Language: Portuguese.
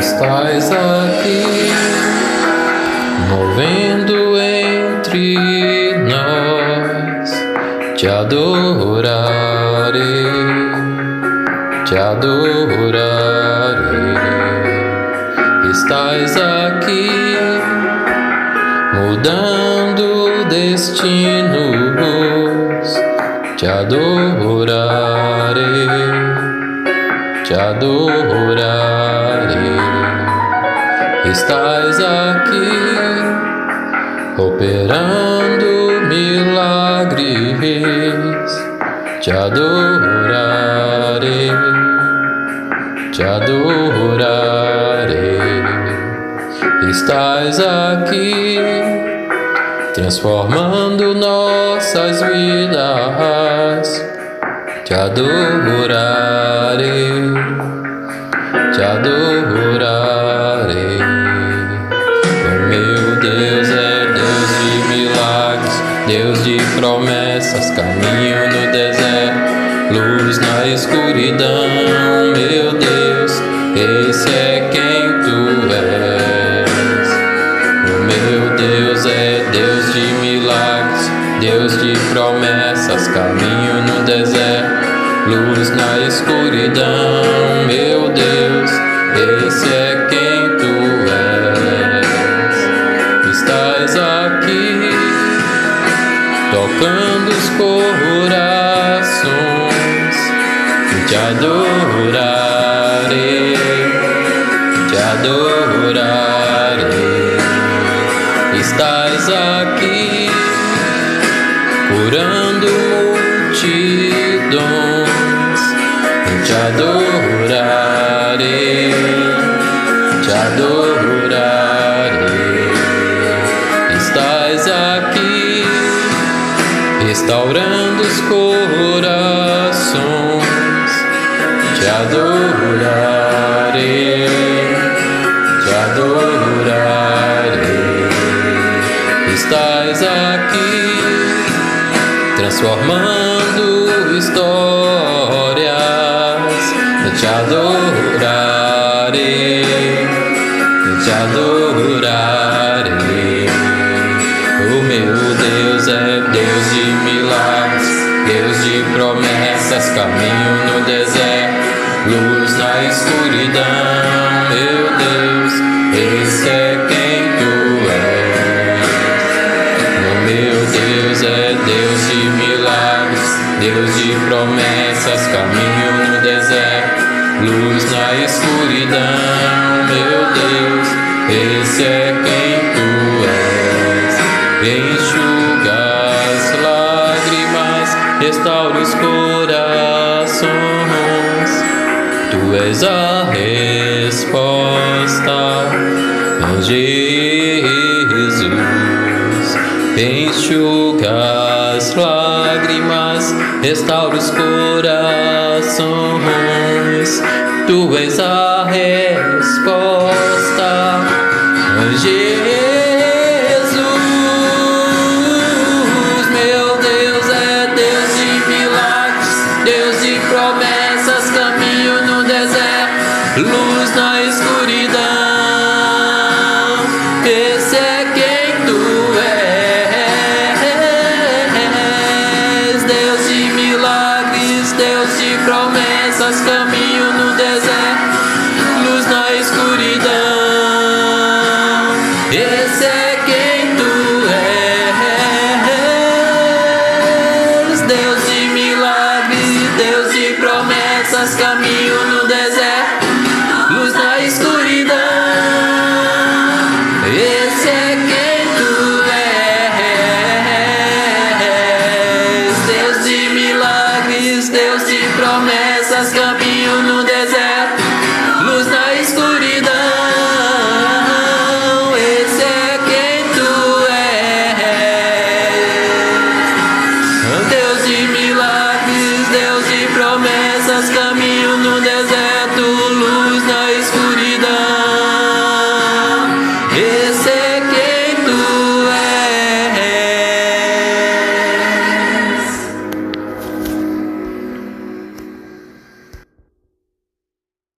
estás aqui, movendo entre nós, te adorarei, te adorarei. Estás aqui, mudando destinos, te adorarei, te adorarei estás aqui operando milagres. Te adorarei, te adorarei. Estás aqui transformando nossas vidas. Te adorarei, te adorarei. Caminho no deserto, luz na escuridão. Meu Deus, esse é quem tu és. O meu Deus é Deus de milagres, Deus de promessas, caminho no deserto, luz na escuridão. Meu Deus, esse é quem corações, te adorarei, te adorarei. Estás aqui, curando multidões, te adorarei, restaurando os corações, te adorarei, te adorarei. Estás aqui, transformando histórias, te adorarei, promessas, caminho no deserto, luz na escuridão. Meu Deus, esse é quem tu és. O meu Deus é Deus de milagres, Deus de promessas, caminho no deserto, luz na escuridão. Meu Deus, esse é quem tu és. Enxuga restaura os corações. Tu és a resposta, Jesus. Enxuga as lágrimas, restaura os corações. Tu és a resposta,